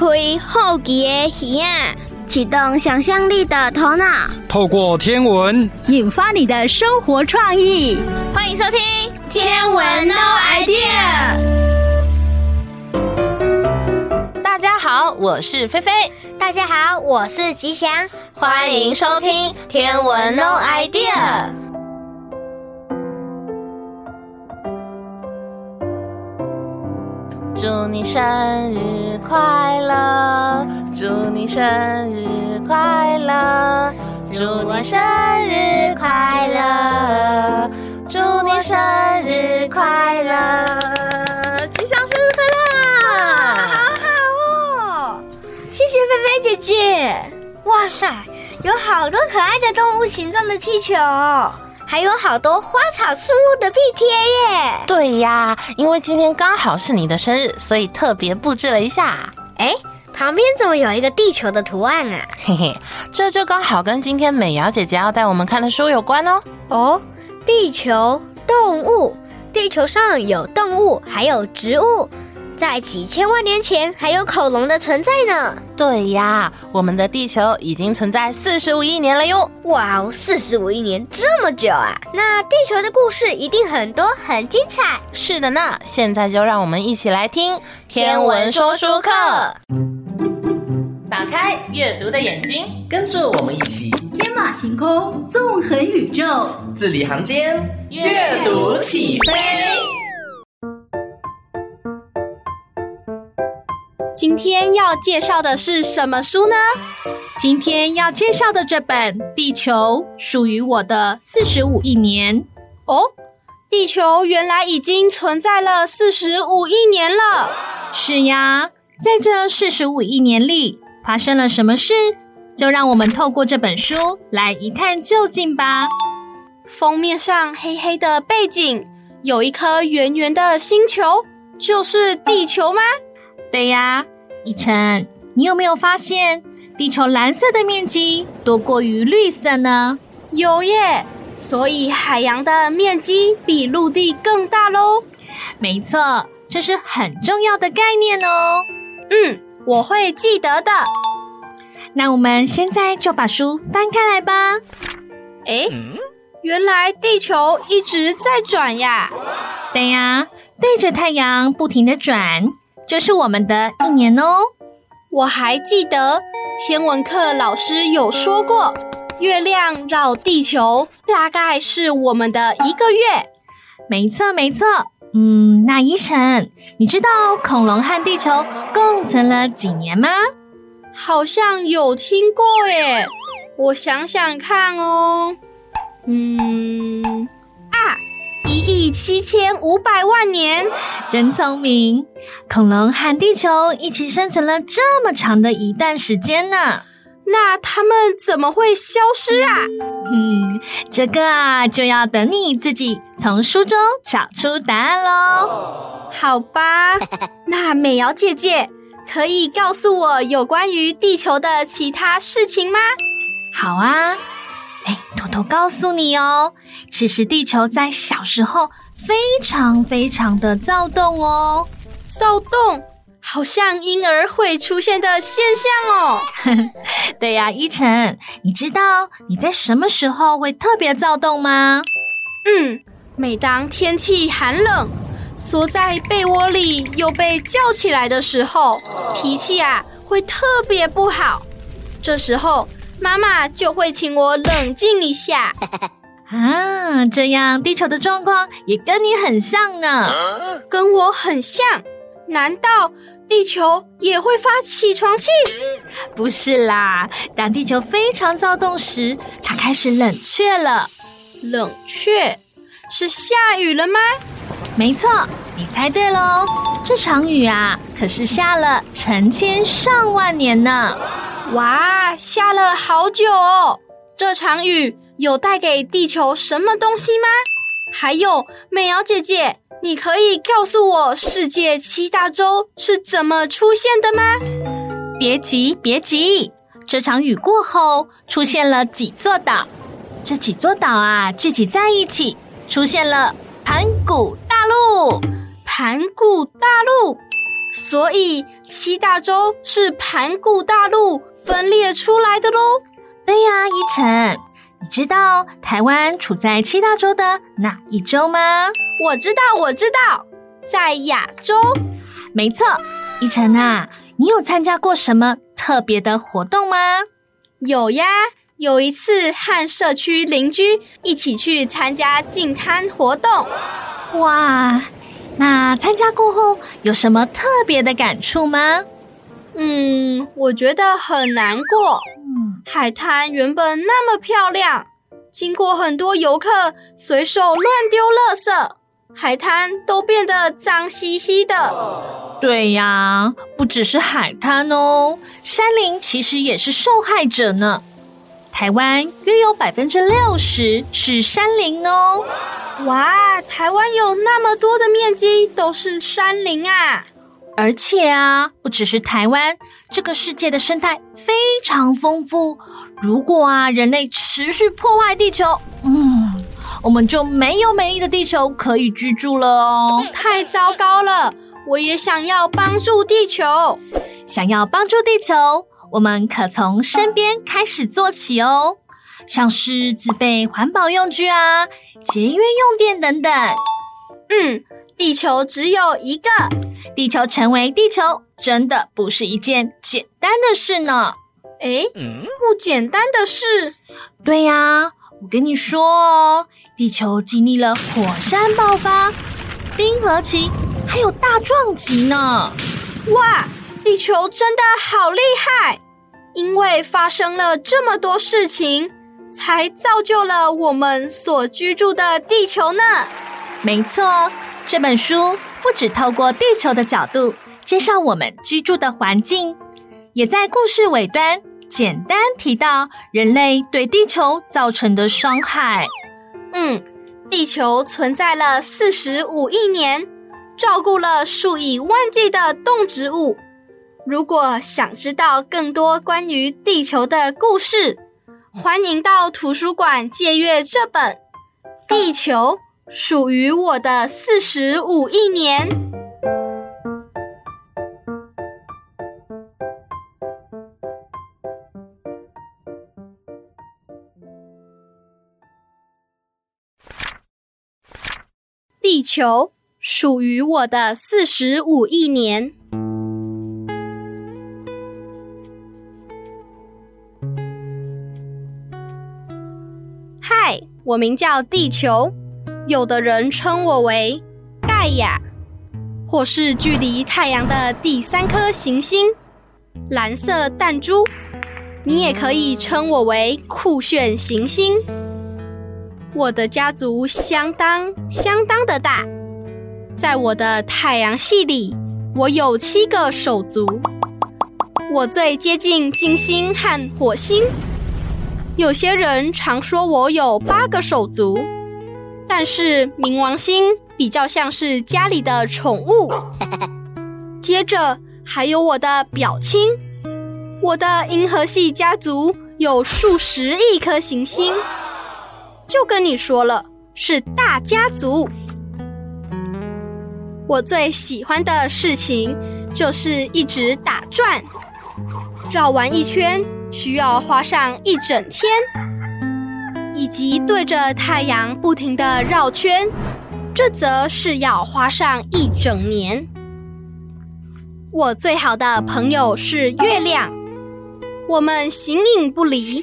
开好奇的耳啊，启动想象力的头脑，透过天文引发你的生活创意。欢迎收听《天文 No Idea》。大家好，我是菲菲。大家好，我是吉祥。欢迎收听《天文 No Idea》。祝你生日快乐！祝你生日快乐！祝你生日快乐！祝你生日快乐！吉祥生日快乐！好好哦，谢谢菲菲姐姐。哇塞，有好多可爱的动物形状的气球。还有好多花草树木的壁贴耶！对呀，因为今天刚好是你的生日，所以特别布置了一下。哎，旁边怎么有一个地球的图案啊？嘿嘿，这就刚好跟今天美瑶姐姐要带我们看的书有关哦。哦，地球动物，地球上有动物，还有植物。在几千万年前，还有恐龙的存在呢。对呀，我们的地球已经存在四十五亿年了哟。哇哦，四十五亿年这么久啊！那地球的故事一定很多，很精彩。是的呢，现在就让我们一起来听《天文说书课》。打开阅读的眼睛，跟着我们一起天马行空，纵横宇宙，字里行间，阅读起飞。今天要介绍的是什么书呢？今天要介绍的这本《地球属于我的四十五亿年》哦，地球原来已经存在了四十五亿年了。是呀，在这四十五亿年里发生了什么事？就让我们透过这本书来一探究竟吧。封面上黑黑的背景，有一颗圆圆的星球，就是地球吗？对呀，一晨，你有没有发现地球蓝色的面积多过于绿色呢？有耶，所以海洋的面积比陆地更大喽。没错，这是很重要的概念哦。嗯，我会记得的。那我们现在就把书翻开来吧。诶，原来地球一直在转呀。对呀，对着太阳不停的转。这是我们的一年哦，我还记得天文课老师有说过，月亮绕地球大概是我们的一个月。没错，没错。嗯，那依晨，你知道恐龙和地球共存了几年吗？好像有听过耶，我想想看哦。嗯。七千五百万年，真聪明！恐龙和地球一起生存了这么长的一段时间呢。那它们怎么会消失啊？嗯，这个啊，就要等你自己从书中找出答案喽。好吧，那美瑶姐姐可以告诉我有关于地球的其他事情吗？好啊。哎，偷偷告诉你哦，其实地球在小时候非常非常的躁动哦。躁动，好像婴儿会出现的现象哦。对呀，依晨，你知道你在什么时候会特别躁动吗？嗯，每当天气寒冷，缩在被窝里又被叫起来的时候，脾气啊会特别不好。这时候。妈妈就会请我冷静一下 啊，这样地球的状况也跟你很像呢，跟我很像。难道地球也会发起床气？不是啦，当地球非常躁动时，它开始冷却了。冷却是下雨了吗？没错，你猜对喽。这场雨啊，可是下了成千上万年呢。哇，下了好久哦！这场雨有带给地球什么东西吗？还有，美瑶姐姐，你可以告诉我世界七大洲是怎么出现的吗？别急，别急，这场雨过后出现了几座岛，这几座岛啊聚集在一起，出现了盘古大陆。盘古大陆。所以七大洲是盘古大陆分裂出来的喽。对呀，依晨，你知道台湾处在七大洲的哪一洲吗？我知道，我知道，在亚洲。没错，依晨啊，你有参加过什么特别的活动吗？有呀，有一次和社区邻居一起去参加净滩活动。哇！那参加过后有什么特别的感触吗？嗯，我觉得很难过。嗯，海滩原本那么漂亮，经过很多游客随手乱丢垃圾，海滩都变得脏兮兮的。对呀，不只是海滩哦，山林其实也是受害者呢。台湾约有百分之六十是山林哦。哇，台湾有那么多的面积都是山林啊！而且啊，不只是台湾，这个世界的生态非常丰富。如果啊，人类持续破坏地球，嗯，我们就没有美丽的地球可以居住了哦。太糟糕了！我也想要帮助地球。想要帮助地球，我们可从身边开始做起哦。像是自备环保用具啊，节约用电等等。嗯，地球只有一个，地球成为地球真的不是一件简单的事呢。诶，不简单的事？对呀，我跟你说哦，地球经历了火山爆发、冰河期，还有大撞击呢。哇，地球真的好厉害！因为发生了这么多事情。才造就了我们所居住的地球呢。没错，这本书不只透过地球的角度介绍我们居住的环境，也在故事尾端简单提到人类对地球造成的伤害。嗯，地球存在了四十五亿年，照顾了数以万计的动植物。如果想知道更多关于地球的故事，欢迎到图书馆借阅这本《地球属于我的四十五亿年》。地球属于我的四十五亿年。嗨我名叫地球，有的人称我为盖亚，或是距离太阳的第三颗行星——蓝色弹珠。你也可以称我为酷炫行星。我的家族相当相当的大，在我的太阳系里，我有七个手足。我最接近金星和火星。有些人常说我有八个手足，但是冥王星比较像是家里的宠物。接着还有我的表亲，我的银河系家族有数十亿颗行星，就跟你说了，是大家族。我最喜欢的事情就是一直打转，绕完一圈。需要花上一整天，以及对着太阳不停的绕圈，这则是要花上一整年。我最好的朋友是月亮，我们形影不离，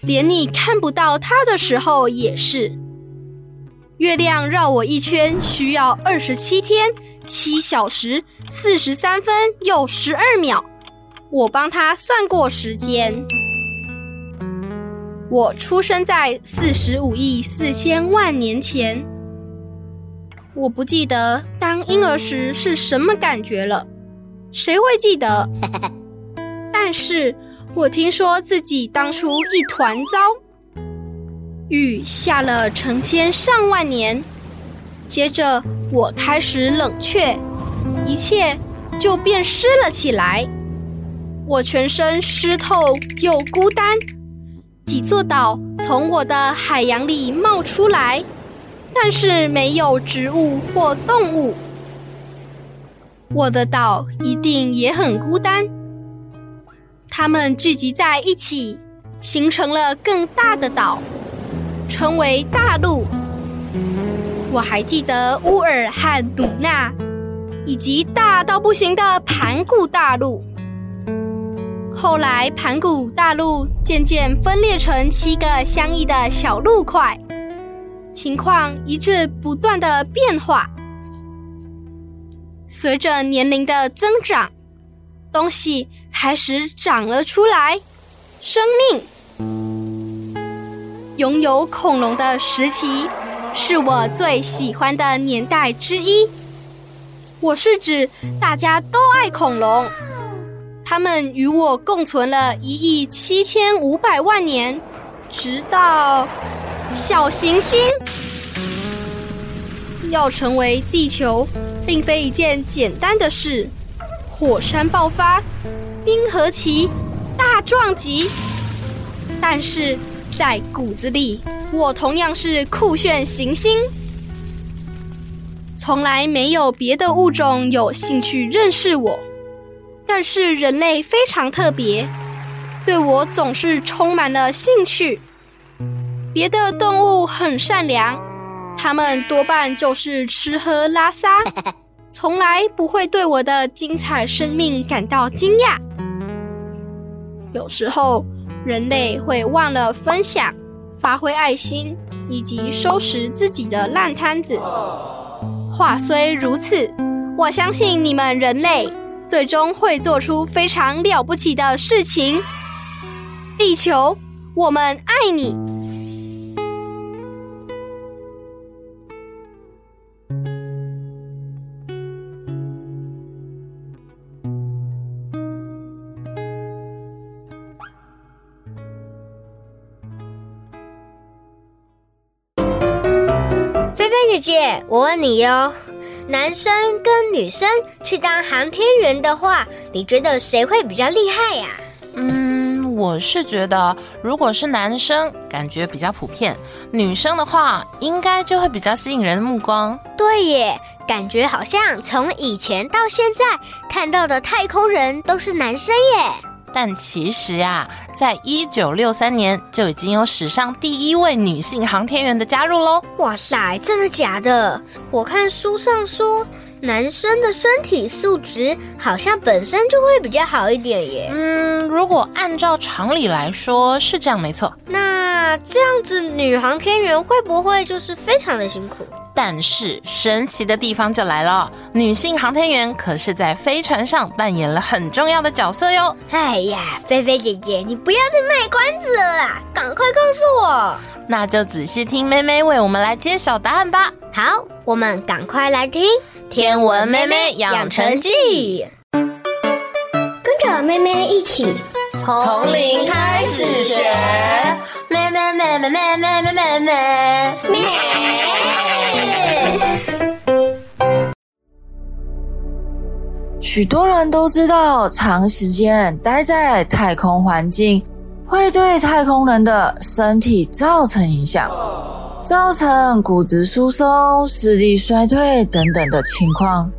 连你看不到它的时候也是。月亮绕我一圈需要二十七天、七小时、四十三分又十二秒。我帮他算过时间。我出生在四十五亿四千万年前。我不记得当婴儿时是什么感觉了，谁会记得？但是我听说自己当初一团糟，雨下了成千上万年，接着我开始冷却，一切就变湿了起来。我全身湿透又孤单，几座岛从我的海洋里冒出来，但是没有植物或动物。我的岛一定也很孤单。他们聚集在一起，形成了更大的岛，称为大陆。我还记得乌尔和努纳，以及大到不行的盘古大陆。后来，盘古大陆渐渐分裂成七个相异的小陆块，情况一直不断的变化。随着年龄的增长，东西开始长了出来，生命。拥有恐龙的时期，是我最喜欢的年代之一。我是指大家都爱恐龙。他们与我共存了一亿七千五百万年，直到小行星要成为地球，并非一件简单的事。火山爆发，冰河期，大撞击。但是在骨子里，我同样是酷炫行星。从来没有别的物种有兴趣认识我。但是人类非常特别，对我总是充满了兴趣。别的动物很善良，它们多半就是吃喝拉撒，从来不会对我的精彩生命感到惊讶。有时候人类会忘了分享、发挥爱心以及收拾自己的烂摊子。话虽如此，我相信你们人类。最终会做出非常了不起的事情。地球，我们爱你。菲菲姐姐，我问你哟。男生跟女生去当航天员的话，你觉得谁会比较厉害呀？嗯，我是觉得，如果是男生，感觉比较普遍；女生的话，应该就会比较吸引人的目光。对耶，感觉好像从以前到现在看到的太空人都是男生耶。但其实啊，在一九六三年就已经有史上第一位女性航天员的加入喽！哇塞，真的假的？我看书上说，男生的身体素质好像本身就会比较好一点耶。嗯，如果按照常理来说是这样，没错。那这样子，女航天员会不会就是非常的辛苦？但是神奇的地方就来了，女性航天员可是在飞船上扮演了很重要的角色哟。哎呀，菲菲姐姐，你不要再卖关子了啦，赶快告诉我。那就仔细听妹妹为我们来揭晓答案吧。好，我们赶快来听《天文妹妹养成记》，跟着妹妹一起从零开始学。妹妹妹妹妹妹妹妹妹妹。许多人都知道，长时间待在太空环境会对太空人的身体造成影响，造成骨质疏松、视力衰退等等的情况。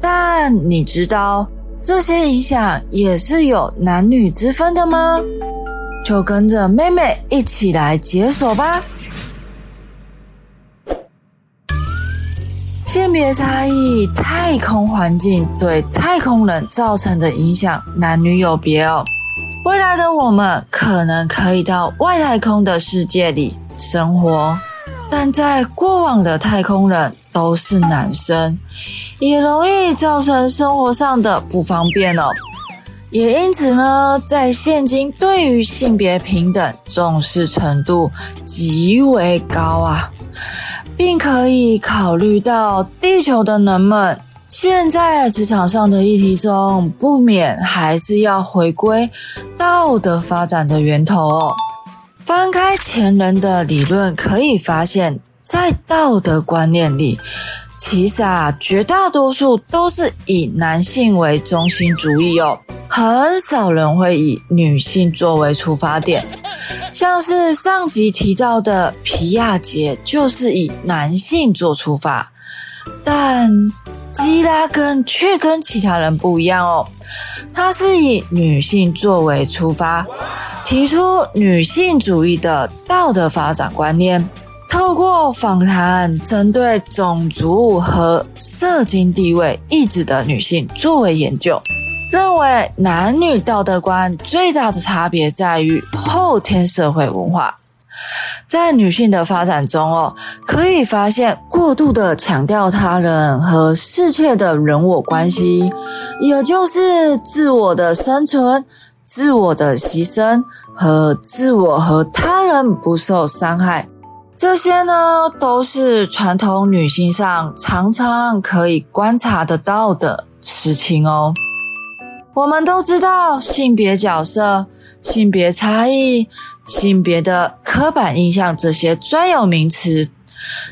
但你知道这些影响也是有男女之分的吗？就跟着妹妹一起来解锁吧。性别差异，太空环境对太空人造成的影响，男女有别哦。未来的我们可能可以到外太空的世界里生活，但在过往的太空人都是男生，也容易造成生活上的不方便哦。也因此呢，在现今对于性别平等重视程度极为高啊。并可以考虑到地球的人们现在职场上的议题中，不免还是要回归道德发展的源头哦。翻开前人的理论，可以发现，在道德观念里，其实啊，绝大多数都是以男性为中心主义哦，很少人会以女性作为出发点。像是上集提到的皮亚杰，就是以男性做出发，但基拉根却跟其他人不一样哦，他是以女性作为出发，提出女性主义的道德发展观念，透过访谈针对种族和社经地位异质的女性作为研究。认为男女道德观最大的差别在于后天社会文化，在女性的发展中哦，可以发现过度的强调他人和世界的人我关系，也就是自我的生存、自我的牺牲和自我和他人不受伤害，这些呢都是传统女性上常常可以观察得到的事情哦。我们都知道性别角色、性别差异、性别的刻板印象这些专有名词，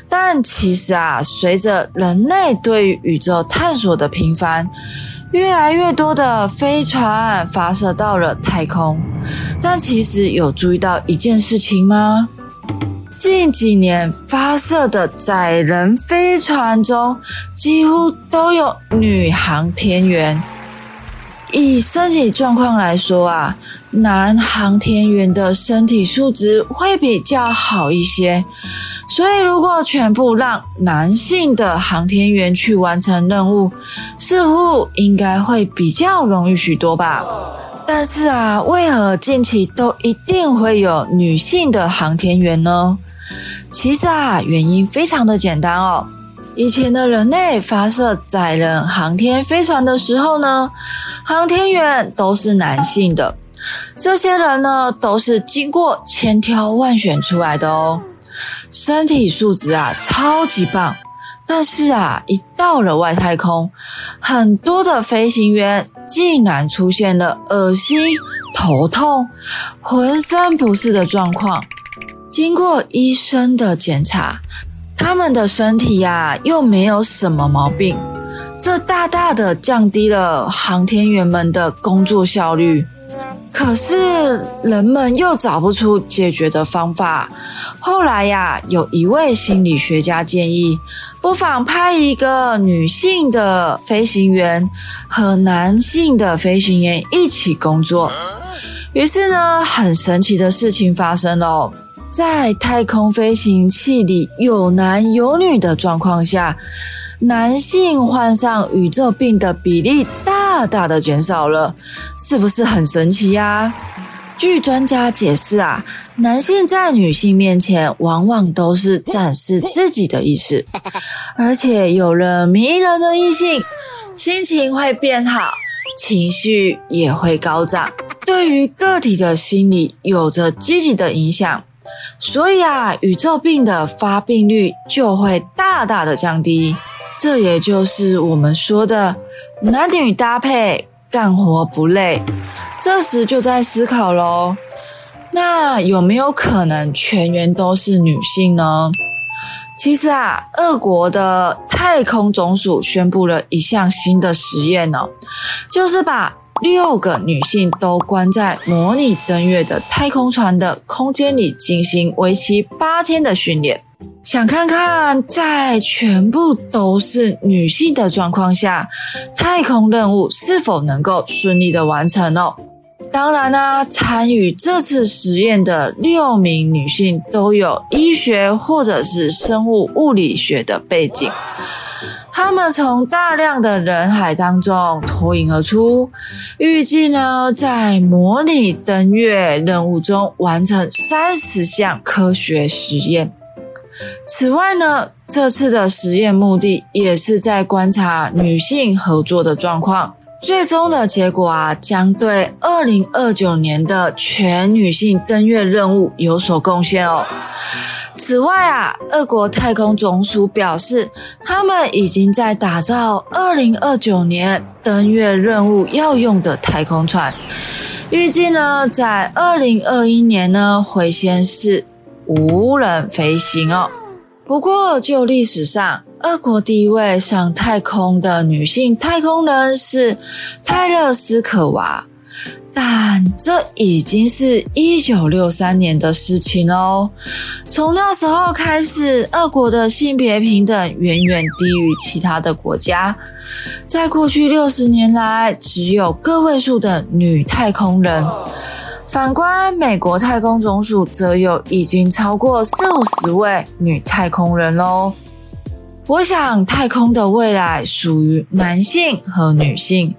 但其实啊，随着人类对于宇宙探索的频繁，越来越多的飞船发射到了太空，但其实有注意到一件事情吗？近几年发射的载人飞船中，几乎都有女航天员。以身体状况来说啊，男航天员的身体素质会比较好一些，所以如果全部让男性的航天员去完成任务，似乎应该会比较容易许多吧。但是啊，为何近期都一定会有女性的航天员呢？其实啊，原因非常的简单哦。以前的人类发射载人航天飞船的时候呢，航天员都是男性的。这些人呢，都是经过千挑万选出来的哦，身体素质啊超级棒。但是啊，一到了外太空，很多的飞行员竟然出现了恶心、头痛、浑身不适的状况。经过医生的检查。他们的身体呀，又没有什么毛病，这大大的降低了航天员们的工作效率。可是人们又找不出解决的方法。后来呀，有一位心理学家建议，不妨派一个女性的飞行员和男性的飞行员一起工作。于是呢，很神奇的事情发生了。在太空飞行器里有男有女的状况下，男性患上宇宙病的比例大大的减少了，是不是很神奇呀？据专家解释啊，男性在女性面前往往都是展示自己的意识，而且有了迷人的异性，心情会变好，情绪也会高涨，对于个体的心理有着积极的影响。所以啊，宇宙病的发病率就会大大的降低。这也就是我们说的男女搭配，干活不累。这时就在思考喽，那有没有可能全员都是女性呢？其实啊，俄国的太空总署宣布了一项新的实验呢，就是把六个女性都关在模拟登月的太空船的空间里进行为期八天的训练，想看看在全部都是女性的状况下，太空任务是否能够顺利的完成哦。当然啦、啊，参与这次实验的六名女性都有医学或者是生物物理学的背景。他们从大量的人海当中脱颖而出，预计呢，在模拟登月任务中完成三十项科学实验。此外呢，这次的实验目的也是在观察女性合作的状况。最终的结果啊，将对二零二九年的全女性登月任务有所贡献哦。此外啊，俄国太空总署表示，他们已经在打造二零二九年登月任务要用的太空船，预计呢，在二零二一年呢会先是无人飞行哦。不过，就历史上，俄国第一位上太空的女性太空人是泰勒斯科娃。但这已经是一九六三年的事情哦。从那时候开始，俄国的性别平等远远低于其他的国家。在过去六十年来，只有个位数的女太空人。反观美国太空总署，则有已经超过四五十位女太空人喽。我想，太空的未来属于男性和女性，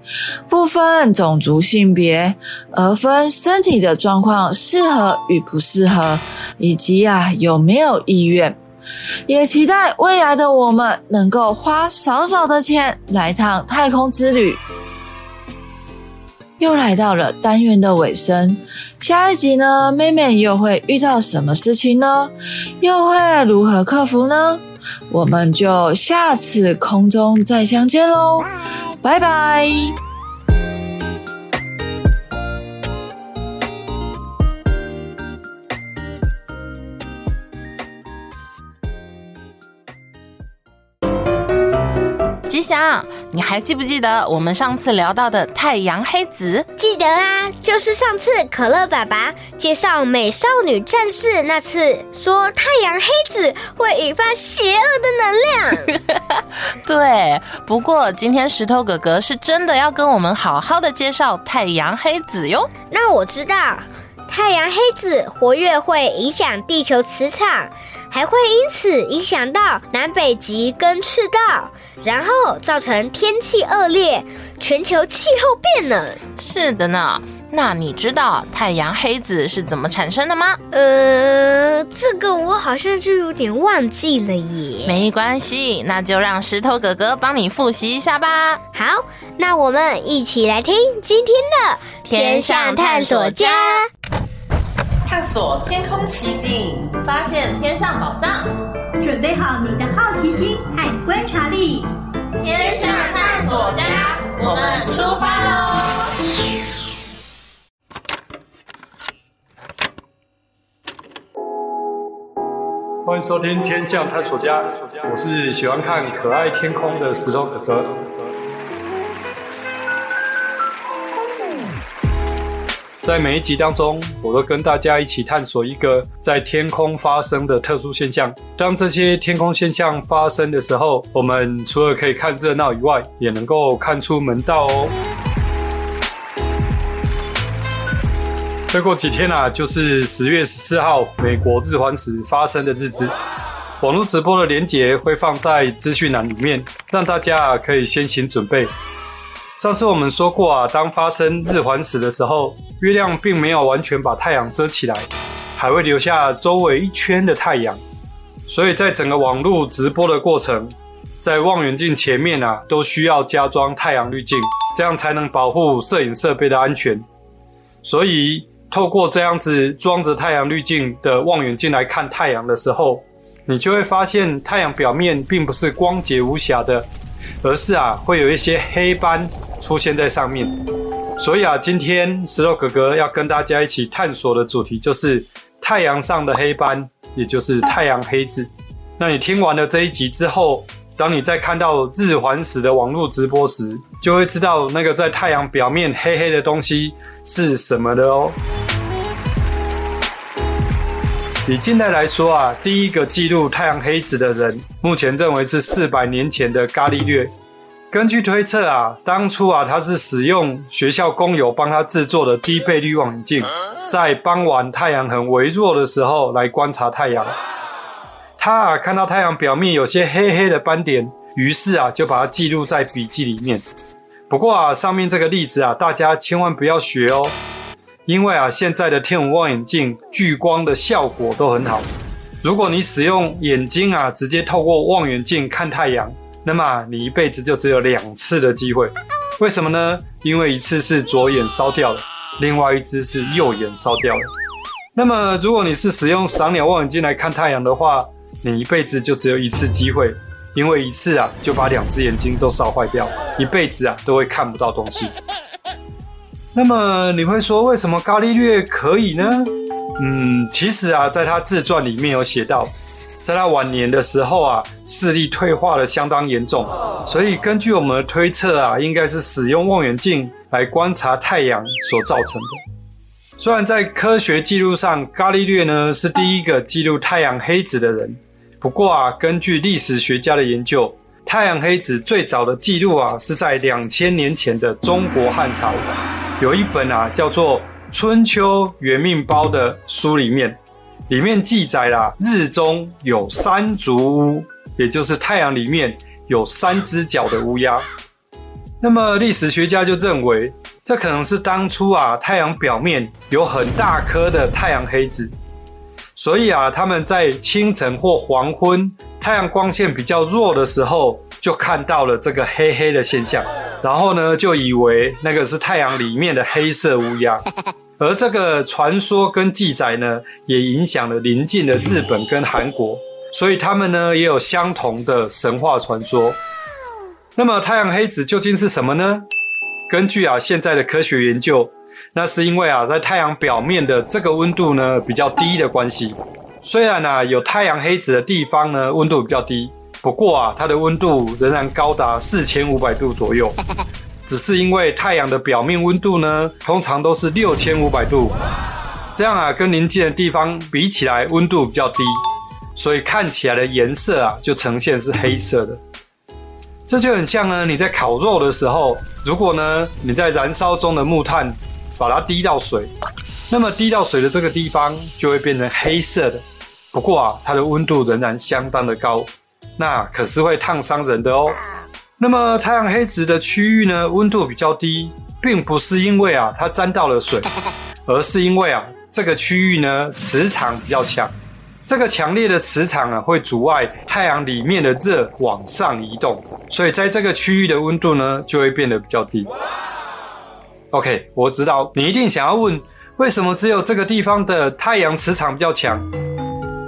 不分种族性别，而分身体的状况适合与不适合，以及啊有没有意愿。也期待未来的我们能够花少少的钱来趟太空之旅。又来到了单元的尾声，下一集呢，妹妹又会遇到什么事情呢？又会如何克服呢？我们就下次空中再相见喽，拜拜。吉祥，你还记不记得我们上次聊到的太阳黑子？记得啊，就是上次可乐爸爸介绍美少女战士那次，说太阳黑子会引发邪恶的能量。对，不过今天石头哥哥是真的要跟我们好好的介绍太阳黑子哟。那我知道，太阳黑子活跃会影响地球磁场。还会因此影响到南北极跟赤道，然后造成天气恶劣，全球气候变冷。是的呢，那你知道太阳黑子是怎么产生的吗？呃，这个我好像就有点忘记了耶。没关系，那就让石头哥哥帮你复习一下吧。好，那我们一起来听今天的天上探索家。探索天空奇景，发现天上宝藏。准备好你的好奇心和观察力，天象探索家，我们出发喽！欢迎收听《天象探索家》，我是喜欢看可爱天空的石头哥哥。在每一集当中，我都跟大家一起探索一个在天空发生的特殊现象。当这些天空现象发生的时候，我们除了可以看热闹以外，也能够看出门道哦。再过几天啊，就是十月十四号，美国日环食发生的日子。网络直播的连结会放在资讯栏里面，让大家可以先行准备。上次我们说过啊，当发生日环食的时候，月亮并没有完全把太阳遮起来，还会留下周围一圈的太阳。所以在整个网络直播的过程，在望远镜前面啊，都需要加装太阳滤镜，这样才能保护摄影设备的安全。所以透过这样子装着太阳滤镜的望远镜来看太阳的时候，你就会发现太阳表面并不是光洁无瑕的，而是啊，会有一些黑斑。出现在上面，所以啊，今天石头哥哥要跟大家一起探索的主题就是太阳上的黑斑，也就是太阳黑子。那你听完了这一集之后，当你在看到日环食的网络直播时，就会知道那个在太阳表面黑黑的东西是什么的哦。以近代来说啊，第一个记录太阳黑子的人，目前认为是四百年前的伽利略。根据推测啊，当初啊，他是使用学校工友帮他制作的低倍率望远镜，在傍晚太阳很微弱的时候来观察太阳。他啊看到太阳表面有些黑黑的斑点，于是啊就把它记录在笔记里面。不过啊，上面这个例子啊，大家千万不要学哦，因为啊现在的天文望远镜聚光的效果都很好。如果你使用眼睛啊直接透过望远镜看太阳。那么你一辈子就只有两次的机会，为什么呢？因为一次是左眼烧掉了，另外一只是右眼烧掉了。那么如果你是使用赏鸟望远镜来看太阳的话，你一辈子就只有一次机会，因为一次啊就把两只眼睛都烧坏掉，一辈子啊都会看不到东西。那么你会说，为什么伽利略可以呢？嗯，其实啊，在他自传里面有写到。在他晚年的时候啊，视力退化的相当严重，所以根据我们的推测啊，应该是使用望远镜来观察太阳所造成的。虽然在科学记录上，伽利略呢是第一个记录太阳黑子的人，不过啊，根据历史学家的研究，太阳黑子最早的记录啊是在两千年前的中国汉朝，有一本啊叫做《春秋元命包》的书里面，里面记载了日中有三足乌，也就是太阳里面。有三只脚的乌鸦，那么历史学家就认为，这可能是当初啊太阳表面有很大颗的太阳黑子，所以啊他们在清晨或黄昏太阳光线比较弱的时候，就看到了这个黑黑的现象，然后呢就以为那个是太阳里面的黑色乌鸦，而这个传说跟记载呢，也影响了邻近的日本跟韩国。所以他们呢也有相同的神话传说。那么太阳黑子究竟是什么呢？根据啊现在的科学研究，那是因为啊在太阳表面的这个温度呢比较低的关系。虽然啊有太阳黑子的地方呢温度比较低，不过啊它的温度仍然高达四千五百度左右。只是因为太阳的表面温度呢通常都是六千五百度，这样啊跟邻近的地方比起来温度比较低。所以看起来的颜色啊，就呈现是黑色的。这就很像呢，你在烤肉的时候，如果呢你在燃烧中的木炭把它滴到水，那么滴到水的这个地方就会变成黑色的。不过啊，它的温度仍然相当的高，那可是会烫伤人的哦。那么太阳黑子的区域呢，温度比较低，并不是因为啊它沾到了水，而是因为啊这个区域呢磁场比较强。这个强烈的磁场啊，会阻碍太阳里面的热往上移动，所以在这个区域的温度呢，就会变得比较低。OK，我知道你一定想要问，为什么只有这个地方的太阳磁场比较强？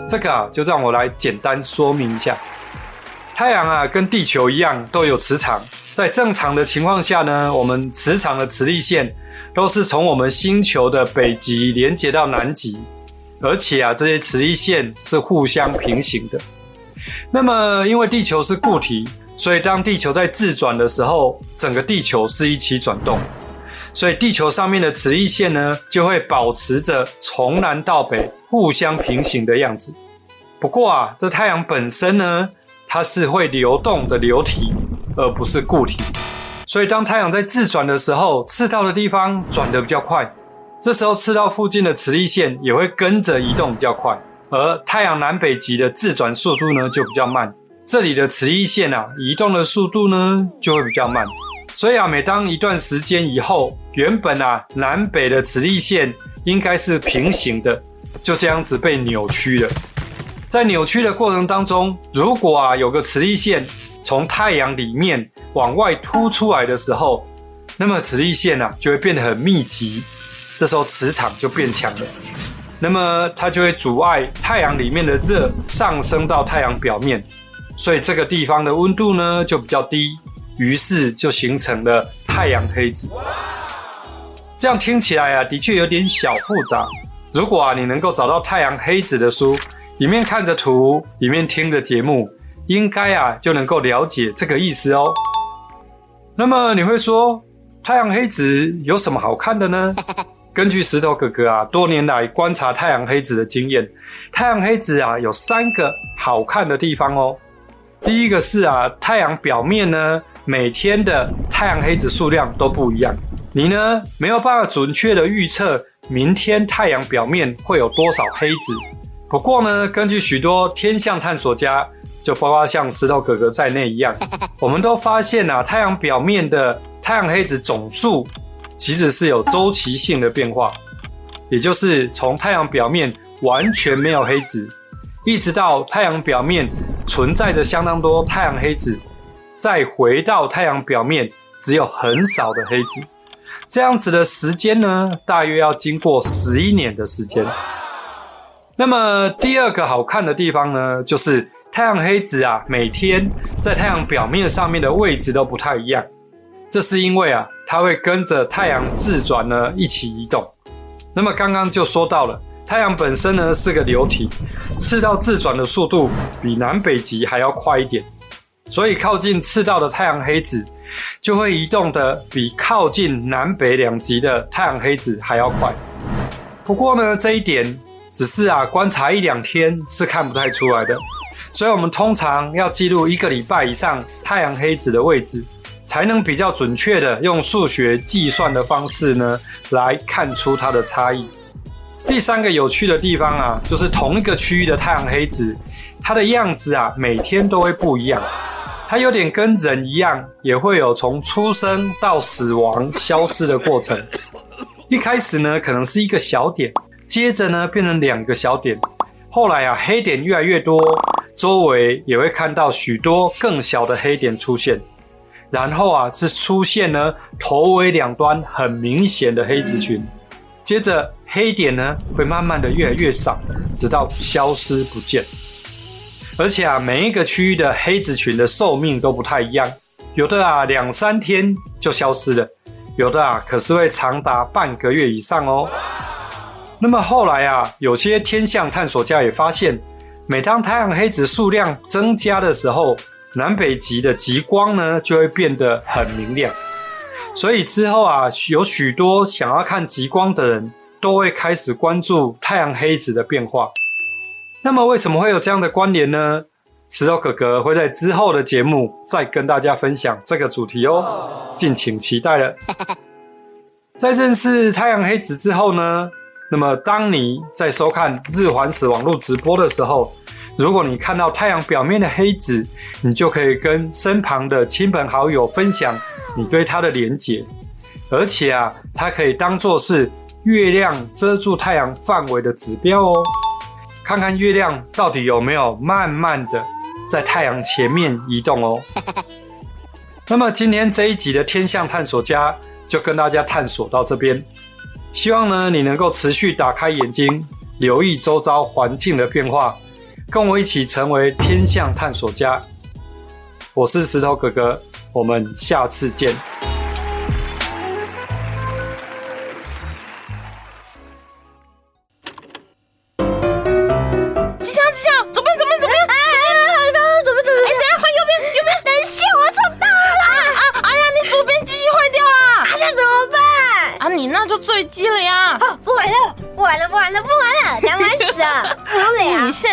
这个啊，就让我来简单说明一下。太阳啊，跟地球一样都有磁场，在正常的情况下呢，我们磁场的磁力线都是从我们星球的北极连接到南极。而且啊，这些磁力线是互相平行的。那么，因为地球是固体，所以当地球在自转的时候，整个地球是一起转动。所以，地球上面的磁力线呢，就会保持着从南到北互相平行的样子。不过啊，这太阳本身呢，它是会流动的流体，而不是固体。所以，当太阳在自转的时候，赤道的地方转得比较快。这时候赤道附近的磁力线也会跟着移动比较快，而太阳南北极的自转速度呢就比较慢。这里的磁力线啊移动的速度呢就会比较慢。所以啊，每当一段时间以后，原本啊南北的磁力线应该是平行的，就这样子被扭曲了。在扭曲的过程当中，如果啊有个磁力线从太阳里面往外凸出来的时候，那么磁力线啊就会变得很密集。这时候磁场就变强了，那么它就会阻碍太阳里面的热上升到太阳表面，所以这个地方的温度呢就比较低，于是就形成了太阳黑子。这样听起来啊，的确有点小复杂。如果啊你能够找到太阳黑子的书，里面看着图，里面听着节目，应该啊就能够了解这个意思哦。那么你会说，太阳黑子有什么好看的呢？根据石头哥哥啊多年来观察太阳黑子的经验，太阳黑子啊有三个好看的地方哦。第一个是啊，太阳表面呢每天的太阳黑子数量都不一样，你呢没有办法准确的预测明天太阳表面会有多少黑子。不过呢，根据许多天象探索家，就包括像石头哥哥在内一样，我们都发现啊，太阳表面的太阳黑子总数。其实是有周期性的变化，也就是从太阳表面完全没有黑子，一直到太阳表面存在着相当多太阳黑子，再回到太阳表面只有很少的黑子，这样子的时间呢，大约要经过十一年的时间。那么第二个好看的地方呢，就是太阳黑子啊，每天在太阳表面上面的位置都不太一样，这是因为啊。它会跟着太阳自转呢一起移动。那么刚刚就说到了，太阳本身呢是个流体，赤道自转的速度比南北极还要快一点。所以靠近赤道的太阳黑子就会移动得比靠近南北两极的太阳黑子还要快。不过呢，这一点只是啊观察一两天是看不太出来的，所以我们通常要记录一个礼拜以上太阳黑子的位置，才能比较准确的用数学计算的方式呢来看出它的差异。第三个有趣的地方啊，就是同一个区域的太阳黑子，它的样子啊，每天都会不一样。它有点跟人一样，也会有从出生到死亡消失的过程。一开始呢，可能是一个小点，接着呢，变成两个小点。后来啊，黑点越来越多，周围也会看到许多更小的黑点出现。然后啊，是出现呢头尾两端很明显的黑子群。接着。黑点呢，会慢慢的越来越少，直到消失不见。而且啊，每一个区域的黑子群的寿命都不太一样，有的啊两三天就消失了，有的啊可是会长达半个月以上哦。那么后来啊，有些天象探索家也发现，每当太阳黑子数量增加的时候，南北极的极光呢就会变得很明亮。所以之后啊，有许多想要看极光的人。都会开始关注太阳黑子的变化。那么，为什么会有这样的关联呢？石头哥哥会在之后的节目再跟大家分享这个主题哦，敬请期待了。在认识太阳黑子之后呢，那么当你在收看日环食网络直播的时候，如果你看到太阳表面的黑子，你就可以跟身旁的亲朋好友分享你对它的连结，而且啊，它可以当做是。月亮遮住太阳范围的指标哦，看看月亮到底有没有慢慢的在太阳前面移动哦。那么今天这一集的天象探索家就跟大家探索到这边，希望呢你能够持续打开眼睛，留意周遭环境的变化，跟我一起成为天象探索家。我是石头哥哥，我们下次见。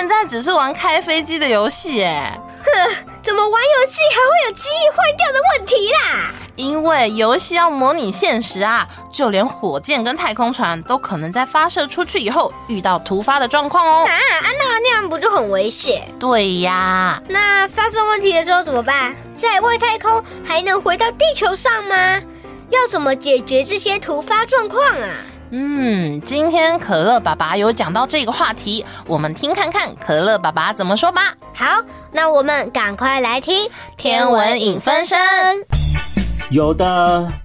现在只是玩开飞机的游戏，哎，哼，怎么玩游戏还会有机翼坏掉的问题啦？因为游戏要模拟现实啊，就连火箭跟太空船都可能在发射出去以后遇到突发的状况哦。啊，那那样不就很危险？对呀。那发生问题的时候怎么办？在外太空还能回到地球上吗？要怎么解决这些突发状况啊？嗯，今天可乐爸爸有讲到这个话题，我们听看看可乐爸爸怎么说吧。好，那我们赶快来听天文影分身。有的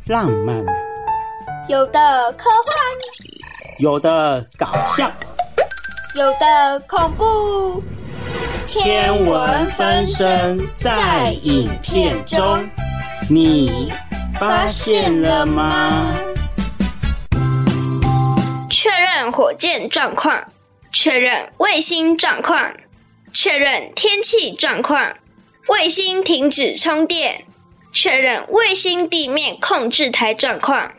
浪漫，有的科幻，有的搞笑，有的恐怖。天文分身在影片中，你发现了吗？确认火箭状况，确认卫星状况，确认天气状况，卫星停止充电，确认卫星地面控制台状况，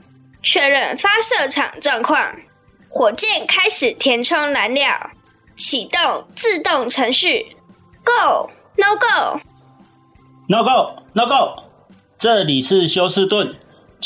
确认发射场状况，火箭开始填充燃料，启动自动程序，Go No Go No Go No Go，这里是休斯顿。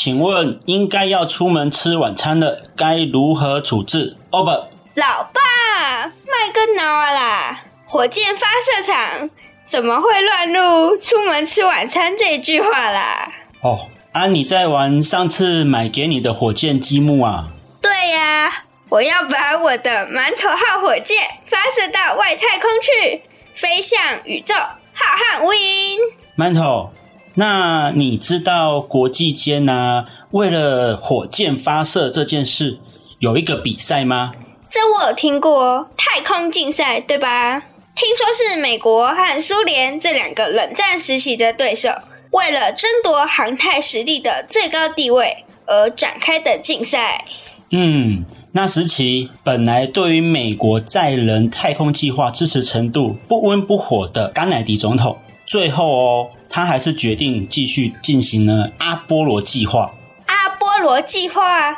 请问应该要出门吃晚餐了，该如何处置？Over。老爸，麦根挠啊啦！火箭发射场怎么会乱入“出门吃晚餐”这句话啦？哦，啊，你在玩上次买给你的火箭积木啊？对呀，我要把我的馒头号火箭发射到外太空去，飞向宇宙浩瀚无垠。馒头。那你知道国际间呢、啊，为了火箭发射这件事，有一个比赛吗？这我有听过，太空竞赛对吧？听说是美国和苏联这两个冷战时期的对手，为了争夺航太实力的最高地位而展开的竞赛。嗯，那时期本来对于美国载人太空计划支持程度不温不火的甘乃迪总统。最后哦，他还是决定继续进行了阿波罗计划。阿波罗计划，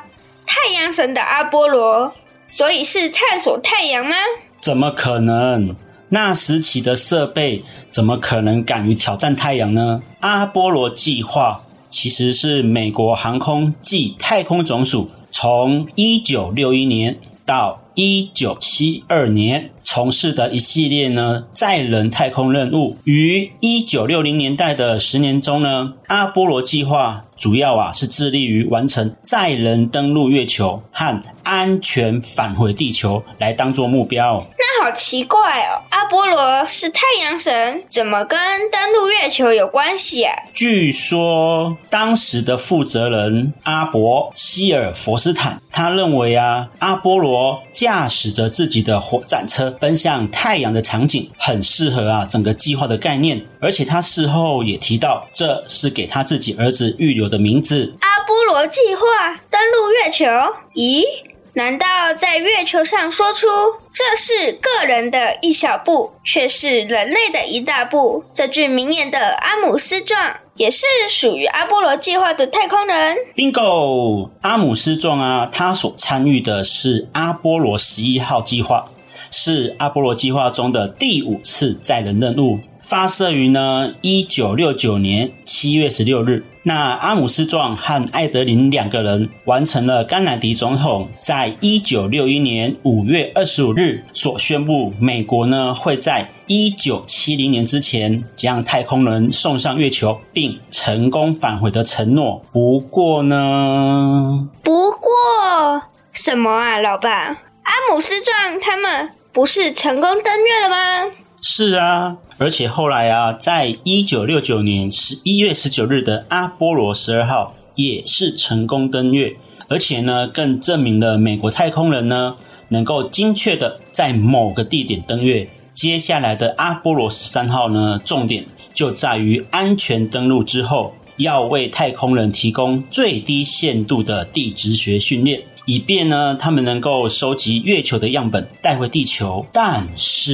太阳神的阿波罗，所以是探索太阳吗？怎么可能？那时期的设备怎么可能敢于挑战太阳呢？阿波罗计划其实是美国航空暨太空总署从一九六一年到一九七二年从事的一系列呢载人太空任务。于一九六零年代的十年中呢，阿波罗计划主要啊是致力于完成载人登陆月球和安全返回地球来当做目标。那好奇怪哦，阿波罗是太阳神，怎么跟登陆月球有关系啊？据说当时的负责人阿伯希尔佛斯坦，他认为啊，阿波罗驾驶着自己的火战车奔向太阳的场景，很适合啊整个计划的概念。而且他事后也提到，这是给他自己儿子预留的名字——阿波罗计划登陆月球。咦？难道在月球上说出这是个人的一小步，却是人类的一大步这句名言的阿姆斯壮，也是属于阿波罗计划的太空人？Bingo！阿姆斯壮啊，他所参与的是阿波罗十一号计划，是阿波罗计划中的第五次载人任务。发射于呢一九六九年七月十六日，那阿姆斯壮和艾德林两个人完成了甘乃迪总统在一九六一年五月二十五日所宣布，美国呢会在一九七零年之前将太空人送上月球，并成功返回的承诺。不过呢，不过什么啊，老爸？阿姆斯壮他们不是成功登月了吗？是啊。而且后来啊，在一九六九年十一月十九日的阿波罗十二号也是成功登月，而且呢，更证明了美国太空人呢能够精确的在某个地点登月。接下来的阿波罗十三号呢，重点就在于安全登陆之后，要为太空人提供最低限度的地质学训练。以便呢，他们能够收集月球的样本带回地球。但是，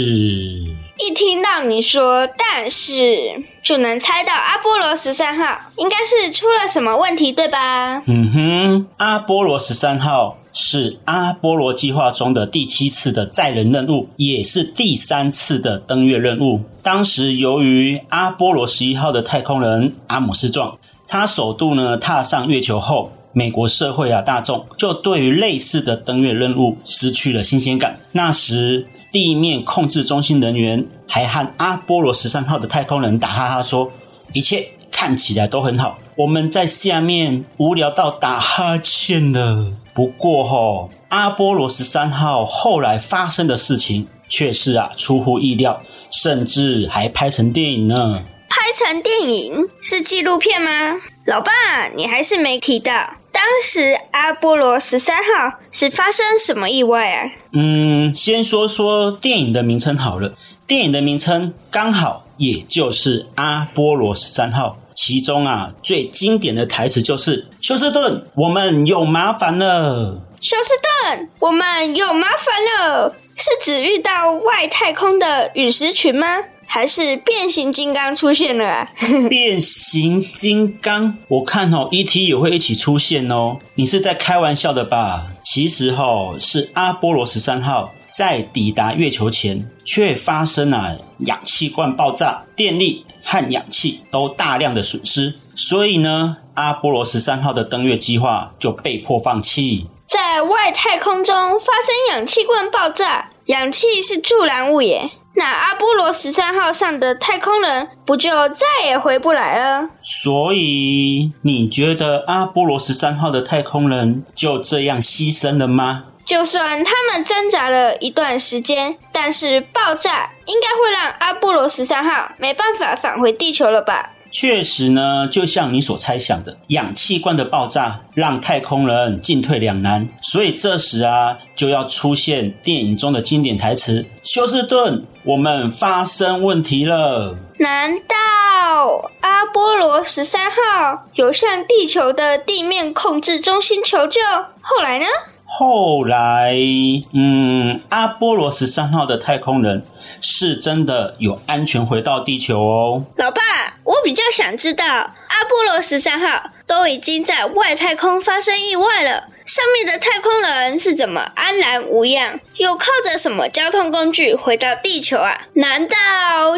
一听到你说“但是”，就能猜到阿波罗十三号应该是出了什么问题，对吧？嗯哼，阿波罗十三号是阿波罗计划中的第七次的载人任务，也是第三次的登月任务。当时，由于阿波罗十一号的太空人阿姆斯壮，他首度呢踏上月球后。美国社会啊，大众就对于类似的登月任务失去了新鲜感。那时，地面控制中心人员还和阿波罗十三号的太空人打哈哈说：“一切看起来都很好，我们在下面无聊到打哈欠了。”不过，吼，阿波罗十三号后来发生的事情却是啊出乎意料，甚至还拍成电影呢。拍成电影是纪录片吗？老爸，你还是没提到，当时阿波罗十三号是发生什么意外啊？嗯，先说说电影的名称好了。电影的名称刚好也就是阿波罗十三号，其中啊最经典的台词就是“休斯顿，我们有麻烦了。”休斯顿，我们有麻烦了，是指遇到外太空的陨石群吗？还是变形金刚出现了啊？变形金刚，我看哦，E.T. 也会一起出现哦。你是在开玩笑的吧？其实哦，是阿波罗十三号在抵达月球前，却发生了氧气罐爆炸，电力和氧气都大量的损失，所以呢，阿波罗十三号的登月计划就被迫放弃。在外太空中发生氧气罐爆炸，氧气是助燃物耶。那阿波罗十三号上的太空人不就再也回不来了？所以你觉得阿波罗十三号的太空人就这样牺牲了吗？就算他们挣扎了一段时间，但是爆炸应该会让阿波罗十三号没办法返回地球了吧？确实呢，就像你所猜想的，氧气罐的爆炸让太空人进退两难，所以这时啊，就要出现电影中的经典台词：“休斯顿，我们发生问题了。”难道阿波罗十三号有向地球的地面控制中心求救？后来呢？后来，嗯，阿波罗十三号的太空人是真的有安全回到地球哦。老爸，我比较想知道，阿波罗十三号都已经在外太空发生意外了。上面的太空人是怎么安然无恙，又靠着什么交通工具回到地球啊？难道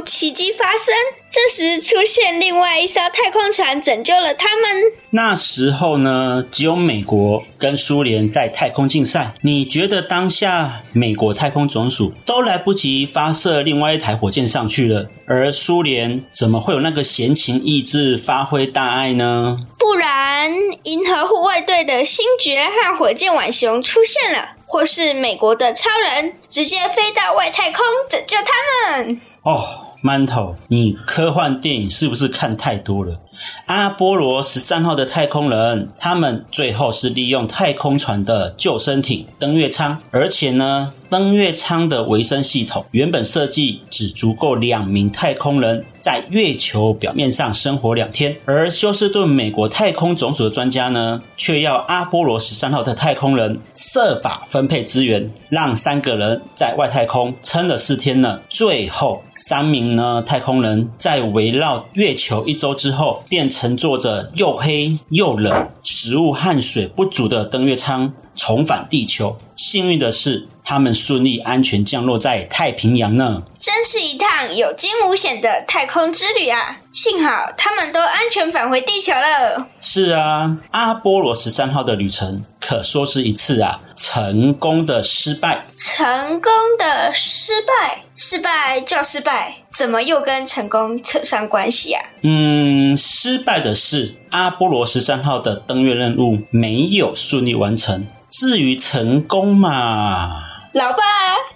奇迹发生？这时出现另外一艘太空船拯救了他们？那时候呢，只有美国跟苏联在太空竞赛。你觉得当下美国太空总署都来不及发射另外一台火箭上去了，而苏联怎么会有那个闲情逸致发挥大爱呢？不然，银河护卫队的星爵和火箭浣熊出现了，或是美国的超人直接飞到外太空拯救他们？哦。馒头，你科幻电影是不是看太多了？阿波罗十三号的太空人，他们最后是利用太空船的救生艇登月舱，而且呢，登月舱的维生系统原本设计只足够两名太空人在月球表面上生活两天，而休斯顿美国太空总署的专家呢，却要阿波罗十三号的太空人设法分配资源，让三个人在外太空撑了四天呢。最后三名呢太空人在围绕月球一周之后。便乘坐着又黑又冷、食物和水不足的登月舱重返地球。幸运的是，他们顺利安全降落在太平洋呢。真是一趟有惊无险的太空之旅啊！幸好他们都安全返回地球了。是啊，阿波罗十三号的旅程可说是一次啊成功的失败。成功的失败，失败就失败，怎么又跟成功扯上关系啊？嗯，失败的是阿波罗十三号的登月任务没有顺利完成。至于成功嘛，老爸，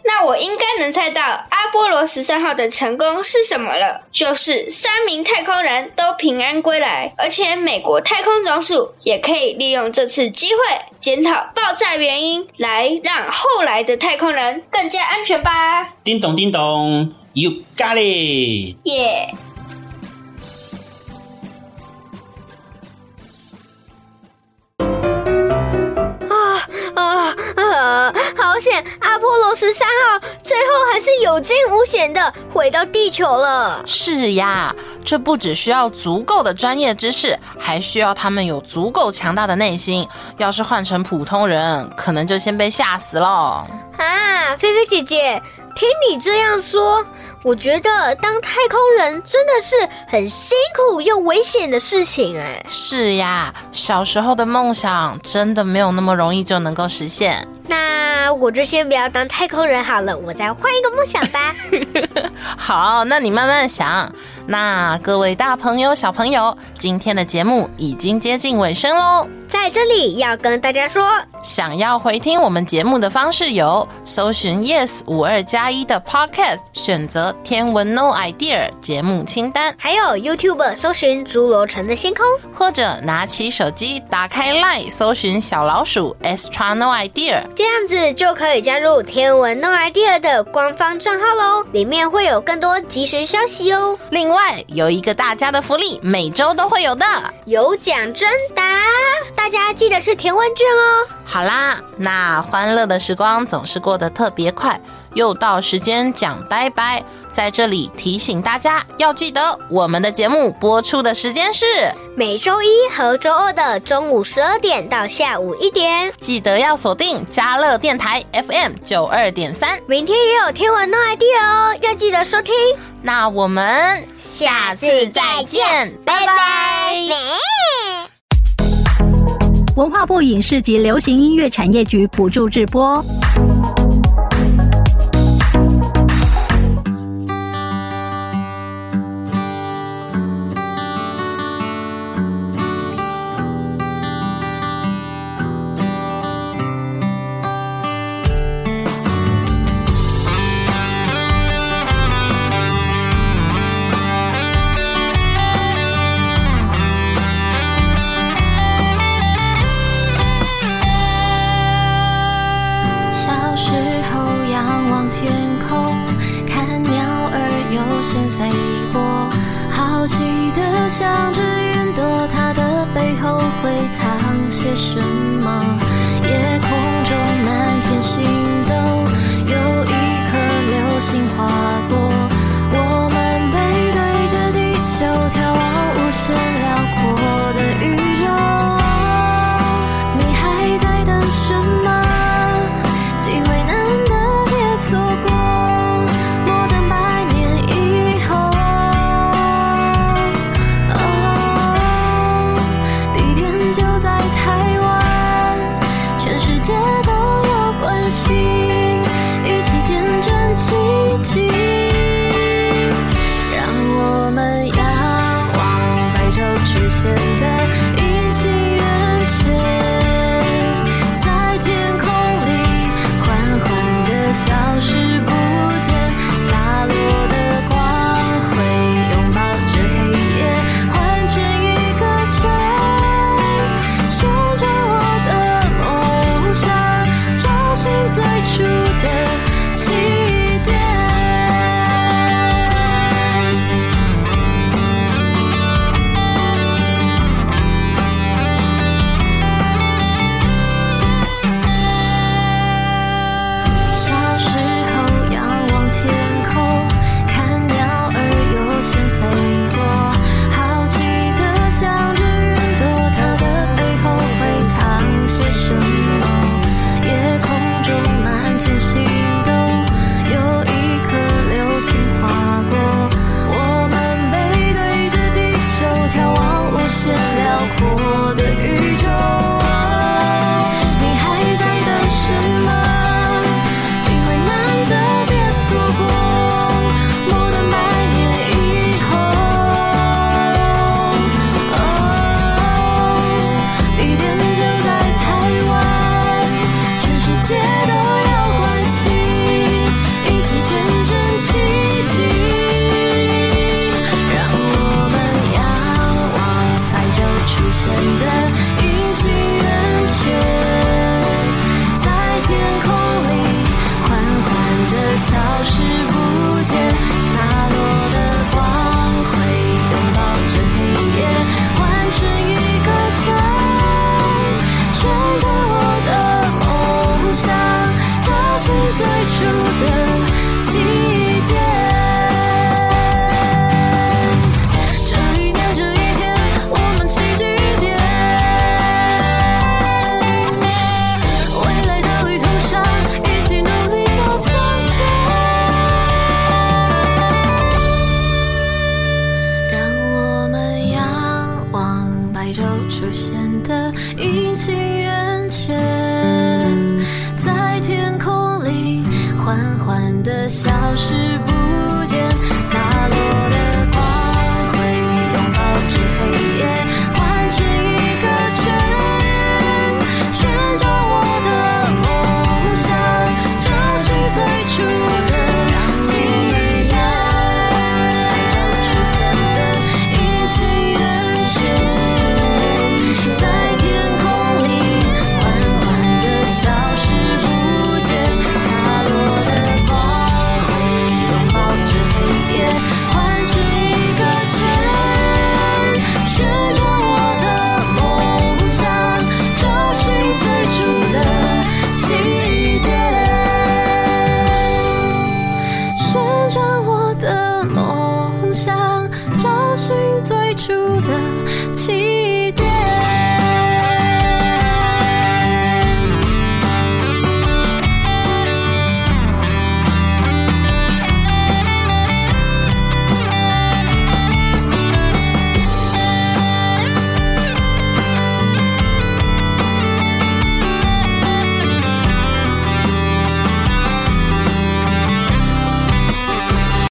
那我应该能猜到阿波罗十三号的成功是什么了？就是三名太空人都平安归来，而且美国太空总署也可以利用这次机会检讨爆炸原因，来让后来的太空人更加安全吧。叮咚叮咚，You got it！耶、yeah！好险！阿波罗十三号最后还是有惊无险的回到地球了。是呀，这不只需要足够的专业知识，还需要他们有足够强大的内心。要是换成普通人，可能就先被吓死了。啊，菲菲姐姐，听你这样说。我觉得当太空人真的是很辛苦又危险的事情哎。是呀，小时候的梦想真的没有那么容易就能够实现。那我就先不要当太空人好了，我再换一个梦想吧。好，那你慢慢想。那各位大朋友、小朋友，今天的节目已经接近尾声喽。在这里要跟大家说，想要回听我们节目的方式有：搜寻 Yes 五二加一的 Podcast，选择天文 No Idea 节目清单，还有 YouTube 搜寻侏罗城的星空，或者拿起手机打开 Line 搜寻小老鼠 Extra No Idea，这样子就可以加入天文 No Idea 的官方账号喽，里面会有更多即时消息哦。另外有一个大家的福利，每周都会有的，有奖征答。大家记得去填问卷哦。好啦，那欢乐的时光总是过得特别快，又到时间讲拜拜。在这里提醒大家要记得，我们的节目播出的时间是每周一和周二的中午十二点到下午一点。记得要锁定嘉乐电台 FM 九二点三。明天也有天文 No idea 哦，要记得收听。那我们下次再见，拜拜。文化部影视及流行音乐产业局补助直播。天空，看鸟儿悠闲飞过，好奇的像只云朵，它的背后会藏些什么？夜空中满天星斗，有一颗流星划过，我们背对着地球，眺望无限辽阔的云。